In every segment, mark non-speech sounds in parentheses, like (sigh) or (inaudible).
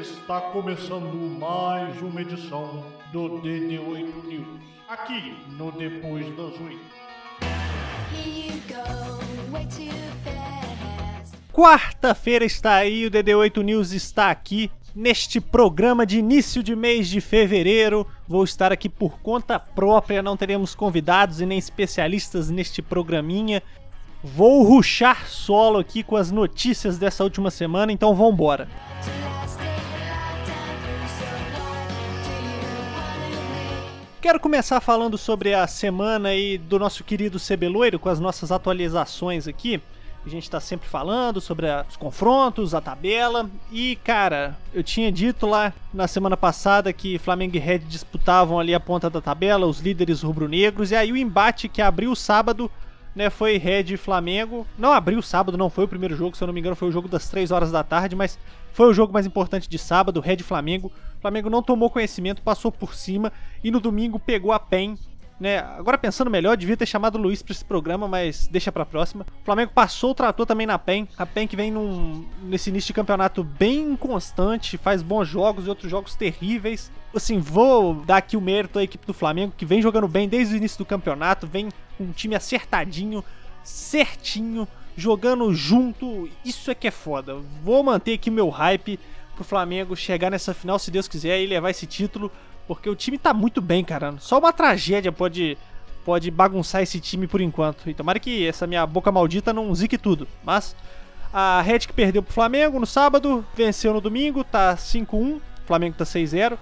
Está começando mais uma edição do DD8 News. Aqui no Depois das Oito. Quarta-feira está aí, o DD8 News está aqui neste programa de início de mês de fevereiro. Vou estar aqui por conta própria, não teremos convidados e nem especialistas neste programinha. Vou ruxar solo aqui com as notícias dessa última semana, então vambora. To Quero começar falando sobre a semana aí do nosso querido Cebeloiro, com as nossas atualizações aqui. A gente tá sempre falando sobre os confrontos, a tabela. E, cara, eu tinha dito lá na semana passada que Flamengo e Red disputavam ali a ponta da tabela, os líderes rubro-negros. E aí o embate que abriu o sábado, né, foi Red Flamengo. Não abriu sábado, não foi o primeiro jogo, se eu não me engano, foi o jogo das 3 horas da tarde, mas foi o jogo mais importante de sábado, Red Flamengo. O Flamengo não tomou conhecimento, passou por cima e no domingo pegou a PEN né? Agora pensando melhor, devia ter chamado o Luiz pra esse programa, mas deixa pra próxima. O Flamengo passou o trator também na PEN. A PEN que vem num, nesse início de campeonato bem inconstante, faz bons jogos e outros jogos terríveis. Assim, vou dar aqui o mérito à equipe do Flamengo, que vem jogando bem desde o início do campeonato, vem um time acertadinho, certinho, jogando junto. Isso é que é foda. Vou manter aqui meu hype pro Flamengo chegar nessa final, se Deus quiser, e levar esse título. Porque o time tá muito bem, cara. Só uma tragédia pode, pode bagunçar esse time por enquanto. E tomara que essa minha boca maldita não zique tudo. Mas a Red que perdeu pro Flamengo no sábado, venceu no domingo, tá 5-1. O Flamengo tá 6-0.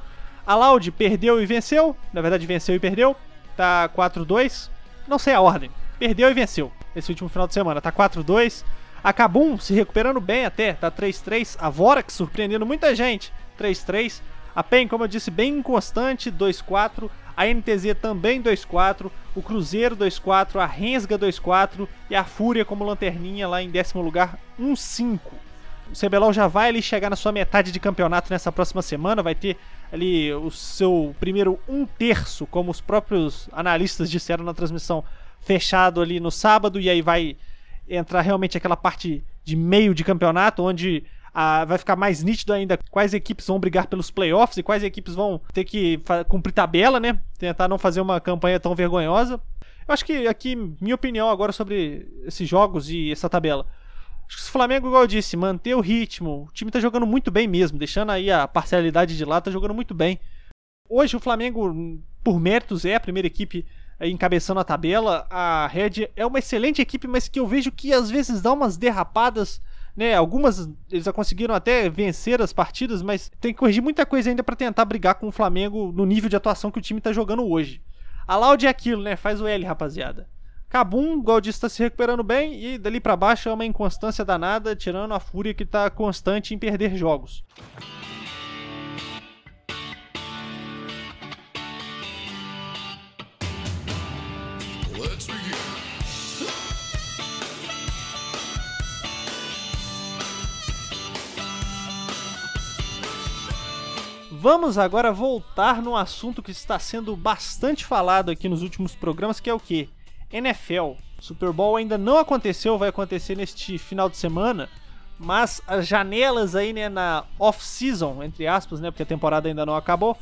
A Loud perdeu e venceu. Na verdade, venceu e perdeu. Tá 4-2. Não sei a ordem. Perdeu e venceu. Esse último final de semana. Tá 4-2. A Kabum se recuperando bem até. Tá 3-3. A Vorax surpreendendo muita gente. 3-3. A PEN, como eu disse, bem inconstante, 2-4. A NTZ também 2-4. O Cruzeiro 2-4. A Rensga 2-4. E a Fúria como lanterninha lá em décimo lugar, 1-5. O CBLOL já vai ali chegar na sua metade de campeonato nessa próxima semana. Vai ter ali o seu primeiro um terço, como os próprios analistas disseram na transmissão, fechado ali no sábado. E aí vai entrar realmente aquela parte de meio de campeonato, onde ah, vai ficar mais nítido ainda quais equipes vão brigar pelos playoffs e quais equipes vão ter que cumprir tabela, né? Tentar não fazer uma campanha tão vergonhosa. Eu acho que aqui, minha opinião agora sobre esses jogos e essa tabela. Acho que se o Flamengo, igual eu disse, manter o ritmo, o time tá jogando muito bem mesmo, deixando aí a parcialidade de lá, tá jogando muito bem. Hoje o Flamengo, por méritos, é a primeira equipe aí encabeçando a tabela. A Red é uma excelente equipe, mas que eu vejo que às vezes dá umas derrapadas, né? Algumas eles já conseguiram até vencer as partidas, mas tem que corrigir muita coisa ainda pra tentar brigar com o Flamengo no nível de atuação que o time tá jogando hoje. A Loud é aquilo, né? Faz o L, rapaziada. Cabum, igual eu disse, tá se recuperando bem e dali pra baixo é uma inconstância danada, tirando a Fúria que tá constante em perder jogos. Vamos agora voltar num assunto que está sendo bastante falado aqui nos últimos programas, que é o que? NFL. Super Bowl ainda não aconteceu, vai acontecer neste final de semana, mas as janelas aí, né, na off-season, entre aspas, né, porque a temporada ainda não acabou,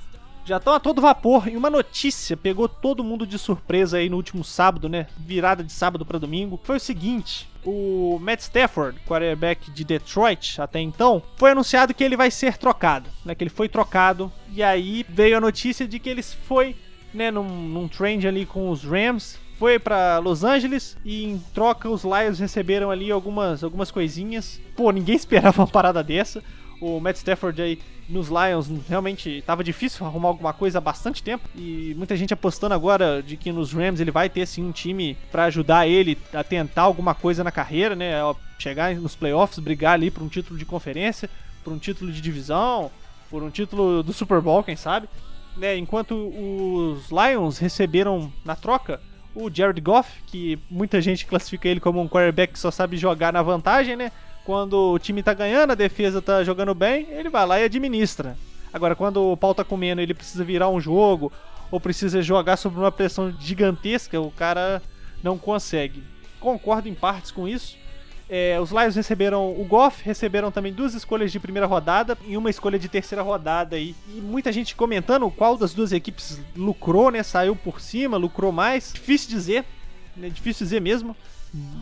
já estão a todo vapor. E uma notícia pegou todo mundo de surpresa aí no último sábado, né, virada de sábado para domingo, foi o seguinte: o Matt Stafford, quarterback de Detroit até então, foi anunciado que ele vai ser trocado, né, que ele foi trocado. E aí veio a notícia de que ele foi, né, num, num trade ali com os Rams, foi pra Los Angeles e em troca os Lions receberam ali algumas, algumas coisinhas. Pô, ninguém (laughs) esperava uma parada dessa. O Matt Stafford aí nos Lions realmente tava difícil arrumar alguma coisa há bastante tempo e muita gente apostando agora de que nos Rams ele vai ter sim um time pra ajudar ele a tentar alguma coisa na carreira, né? Chegar nos playoffs, brigar ali por um título de conferência, por um título de divisão, por um título do Super Bowl, quem sabe. Né, enquanto os Lions receberam na troca o Jared Goff, que muita gente classifica ele como um quarterback que só sabe jogar na vantagem, né? Quando o time tá ganhando, a defesa tá jogando bem, ele vai lá e administra. Agora, quando o pau tá comendo, ele precisa virar um jogo ou precisa jogar sob uma pressão gigantesca, o cara não consegue. Concordo em partes com isso. É, os Lions receberam o Goff, receberam também duas escolhas de primeira rodada e uma escolha de terceira rodada aí. E muita gente comentando qual das duas equipes lucrou, né? Saiu por cima, lucrou mais. Difícil dizer, né? Difícil dizer mesmo.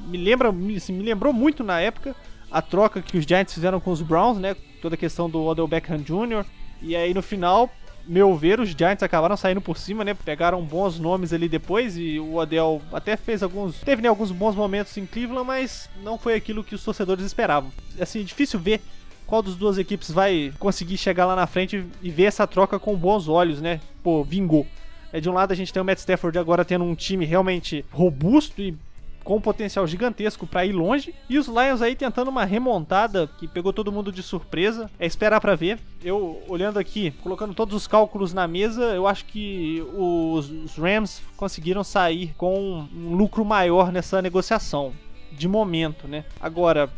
Me lembra, me, assim, me lembrou muito na época a troca que os Giants fizeram com os Browns, né? Toda a questão do Odell Beckham Jr. E aí no final, meu ver, os Giants acabaram saindo por cima, né? Pegaram bons nomes ali depois e o Odell até fez alguns. Teve né, alguns bons momentos em Cleveland, mas não foi aquilo que os torcedores esperavam. Assim, difícil ver qual das duas equipes vai conseguir chegar lá na frente e ver essa troca com bons olhos, né? Pô, vingou. É, de um lado a gente tem o Matt Stafford agora tendo um time realmente robusto e com um potencial gigantesco para ir longe. E os Lions aí tentando uma remontada que pegou todo mundo de surpresa. É esperar para ver. Eu olhando aqui, colocando todos os cálculos na mesa, eu acho que os, os Rams conseguiram sair com um lucro maior nessa negociação. De momento, né? Agora,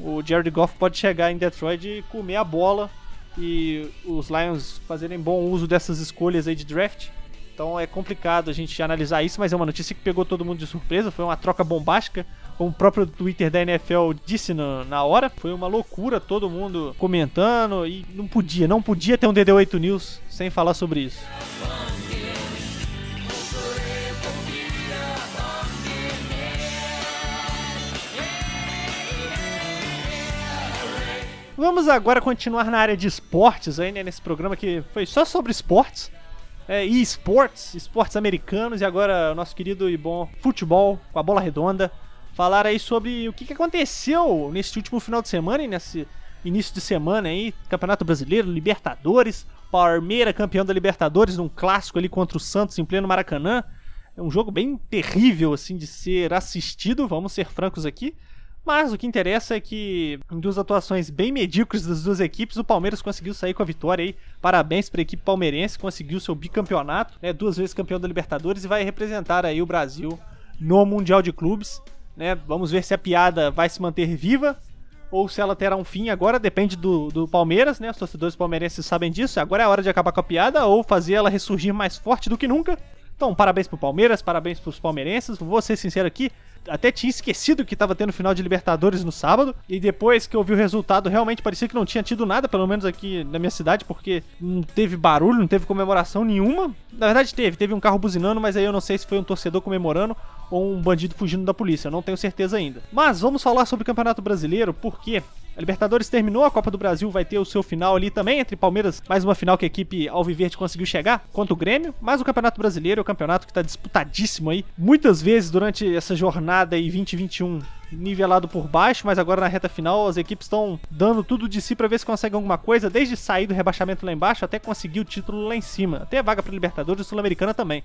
o Jared Goff pode chegar em Detroit e comer a bola e os Lions fazerem bom uso dessas escolhas aí de draft. Então é complicado a gente analisar isso, mas é uma notícia que pegou todo mundo de surpresa. Foi uma troca bombástica, como o próprio Twitter da NFL disse na, na hora. Foi uma loucura, todo mundo comentando e não podia, não podia ter um DD8 News sem falar sobre isso. Vamos agora continuar na área de esportes aí, né, nesse programa que foi só sobre esportes. É, e esportes, esportes americanos e agora nosso querido e bom futebol com a bola redonda. Falar aí sobre o que aconteceu nesse último final de semana e nesse início de semana aí, Campeonato Brasileiro, Libertadores, Palmeira campeão da Libertadores num clássico ali contra o Santos em pleno Maracanã. É um jogo bem terrível assim de ser assistido, vamos ser francos aqui. Mas o que interessa é que, em duas atuações bem medíocres das duas equipes, o Palmeiras conseguiu sair com a vitória aí. Parabéns para a equipe palmeirense, conseguiu seu bicampeonato, né, duas vezes campeão da Libertadores e vai representar aí o Brasil no Mundial de Clubes. Né? Vamos ver se a piada vai se manter viva ou se ela terá um fim. Agora depende do, do Palmeiras, né? Os torcedores palmeirenses sabem disso. Agora é a hora de acabar com a piada ou fazer ela ressurgir mais forte do que nunca. Então, parabéns pro Palmeiras, parabéns pros palmeirenses. Vou ser sincero aqui, até tinha esquecido que tava tendo final de Libertadores no sábado. E depois que eu vi o resultado, realmente parecia que não tinha tido nada, pelo menos aqui na minha cidade, porque não teve barulho, não teve comemoração nenhuma. Na verdade, teve, teve um carro buzinando, mas aí eu não sei se foi um torcedor comemorando ou um bandido fugindo da polícia, eu não tenho certeza ainda. Mas vamos falar sobre o Campeonato Brasileiro, porque a Libertadores terminou, a Copa do Brasil vai ter o seu final ali também, entre Palmeiras, mais uma final que a equipe Alviverde conseguiu chegar contra o Grêmio, mas o Campeonato Brasileiro é o campeonato que está disputadíssimo aí, muitas vezes durante essa jornada aí 2021 nivelado por baixo, mas agora na reta final as equipes estão dando tudo de si para ver se conseguem alguma coisa, desde sair do rebaixamento lá embaixo até conseguir o título lá em cima, até a vaga para Libertadores e Sul-Americana também.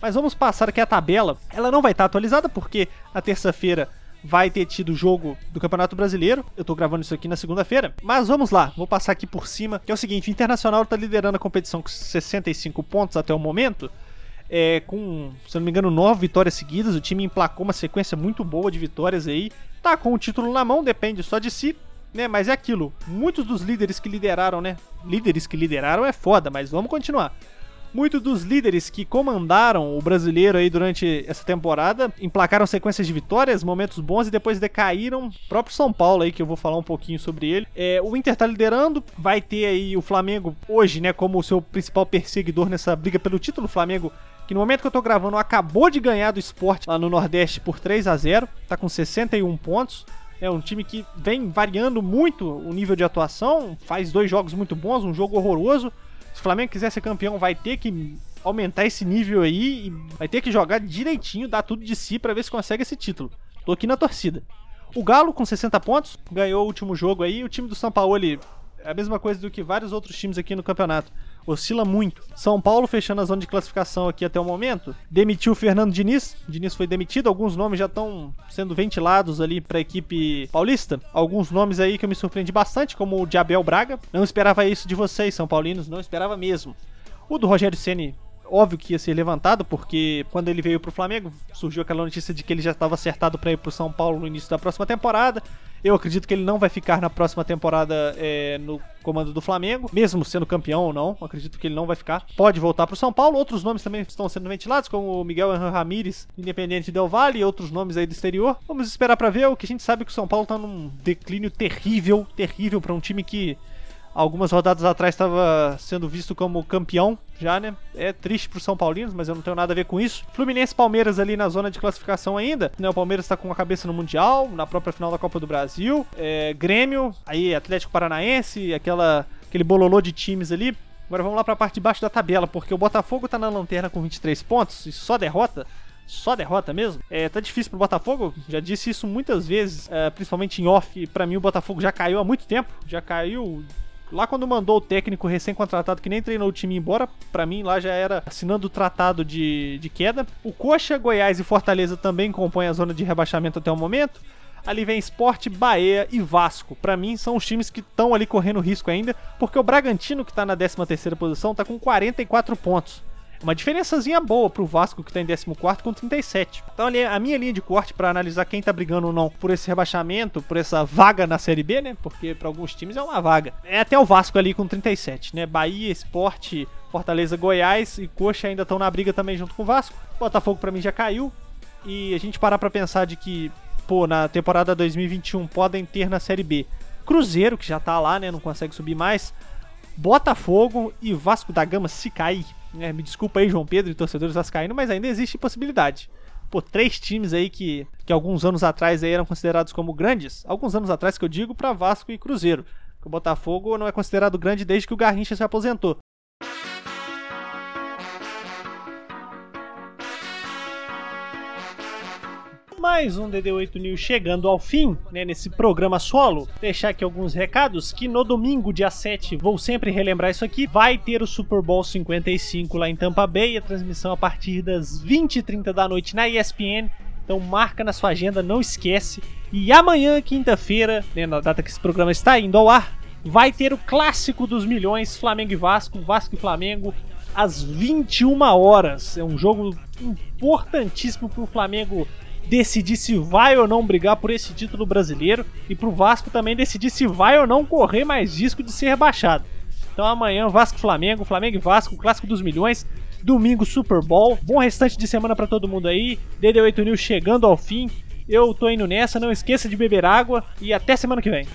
Mas vamos passar aqui a tabela. Ela não vai estar atualizada porque na terça-feira vai ter tido jogo do Campeonato Brasileiro. Eu tô gravando isso aqui na segunda-feira. Mas vamos lá, vou passar aqui por cima. Que é o seguinte: o Internacional tá liderando a competição com 65 pontos até o momento. É, com, se não me engano, nove vitórias seguidas. O time emplacou uma sequência muito boa de vitórias aí. Tá com o título na mão, depende só de si. Né, mas é aquilo, muitos dos líderes que lideraram, né? Líderes que lideraram é foda, mas vamos continuar. Muitos dos líderes que comandaram o brasileiro aí durante essa temporada emplacaram sequências de vitórias, momentos bons e depois decaíram. O próprio São Paulo aí, que eu vou falar um pouquinho sobre ele. É, o Inter tá liderando, vai ter aí o Flamengo hoje, né, como o seu principal perseguidor nessa briga pelo título. O Flamengo que no momento que eu tô gravando acabou de ganhar do esporte lá no Nordeste por 3 a 0 tá com 61 pontos. É um time que vem variando muito o nível de atuação, faz dois jogos muito bons, um jogo horroroso. Flamengo quiser ser campeão, vai ter que aumentar esse nível aí e vai ter que jogar direitinho, dar tudo de si para ver se consegue esse título. Tô aqui na torcida. O Galo com 60 pontos ganhou o último jogo aí. O time do São Paulo é a mesma coisa do que vários outros times aqui no campeonato. Oscila muito. São Paulo fechando a zona de classificação aqui até o momento. Demitiu o Fernando Diniz. Diniz foi demitido. Alguns nomes já estão sendo ventilados ali para a equipe paulista. Alguns nomes aí que eu me surpreendi bastante, como o de Abel Braga. Não esperava isso de vocês, São Paulinos. Não esperava mesmo. O do Rogério Ceni óbvio que ia ser levantado, porque quando ele veio pro Flamengo, surgiu aquela notícia de que ele já estava acertado para ir pro São Paulo no início da próxima temporada. Eu acredito que ele não vai ficar na próxima temporada é, no comando do Flamengo, mesmo sendo campeão ou não. Acredito que ele não vai ficar. Pode voltar pro São Paulo. Outros nomes também estão sendo ventilados, como o Miguel Ramírez, Independente Del Vale e outros nomes aí do exterior. Vamos esperar pra ver. O que a gente sabe é que o São Paulo tá num declínio terrível, terrível pra um time que algumas rodadas atrás estava sendo visto como campeão já, né? É triste pro São Paulinos, mas eu não tenho nada a ver com isso. Fluminense Palmeiras ali na zona de classificação ainda, né? O Palmeiras tá com a cabeça no Mundial, na própria final da Copa do Brasil. É, Grêmio, aí Atlético Paranaense, aquela, aquele bololô de times ali. Agora vamos lá pra parte de baixo da tabela, porque o Botafogo tá na lanterna com 23 pontos e só derrota. Só derrota mesmo? É, tá difícil pro Botafogo, já disse isso muitas vezes, é, principalmente em off. Pra mim, o Botafogo já caiu há muito tempo, já caiu Lá quando mandou o técnico recém-contratado que nem treinou o time embora, pra mim lá já era assinando o tratado de, de queda. O Coxa, Goiás e Fortaleza também compõem a zona de rebaixamento até o momento. Ali vem Sport, Bahia e Vasco. Pra mim são os times que estão ali correndo risco ainda, porque o Bragantino que tá na 13ª posição tá com 44 pontos. Uma diferençazinha boa pro Vasco que tá em 14 com 37. Então ali a minha linha de corte pra analisar quem tá brigando ou não por esse rebaixamento, por essa vaga na Série B, né? Porque pra alguns times é uma vaga. É até o Vasco ali com 37, né? Bahia, Sport, Fortaleza, Goiás e Coxa ainda estão na briga também junto com o Vasco. Botafogo pra mim já caiu. E a gente parar pra pensar de que, pô, na temporada 2021 podem ter na Série B Cruzeiro, que já tá lá, né? Não consegue subir mais. Botafogo e Vasco da Gama se cair. Né? me desculpa aí, João Pedro e torcedores vascaínos, mas ainda existe possibilidade. Pô, três times aí que, que alguns anos atrás aí eram considerados como grandes. Alguns anos atrás que eu digo para Vasco e Cruzeiro. O Botafogo não é considerado grande desde que o Garrincha se aposentou. Mais um DD8 News chegando ao fim, né, nesse programa solo. Deixar aqui alguns recados, que no domingo, dia 7, vou sempre relembrar isso aqui, vai ter o Super Bowl 55 lá em Tampa Bay, a transmissão a partir das 20h30 da noite na ESPN. Então marca na sua agenda, não esquece. E amanhã, quinta-feira, né, na data que esse programa está indo ao ar, vai ter o clássico dos milhões, Flamengo e Vasco, Vasco e Flamengo, às 21 horas. É um jogo importantíssimo para o Flamengo decidir se vai ou não brigar por esse título brasileiro e pro Vasco também decidir se vai ou não correr mais risco de ser rebaixado. Então amanhã Vasco Flamengo, Flamengo e Vasco, clássico dos milhões, domingo Super Bowl. Bom restante de semana para todo mundo aí. DD8 News chegando ao fim. Eu tô indo nessa, não esqueça de beber água e até semana que vem.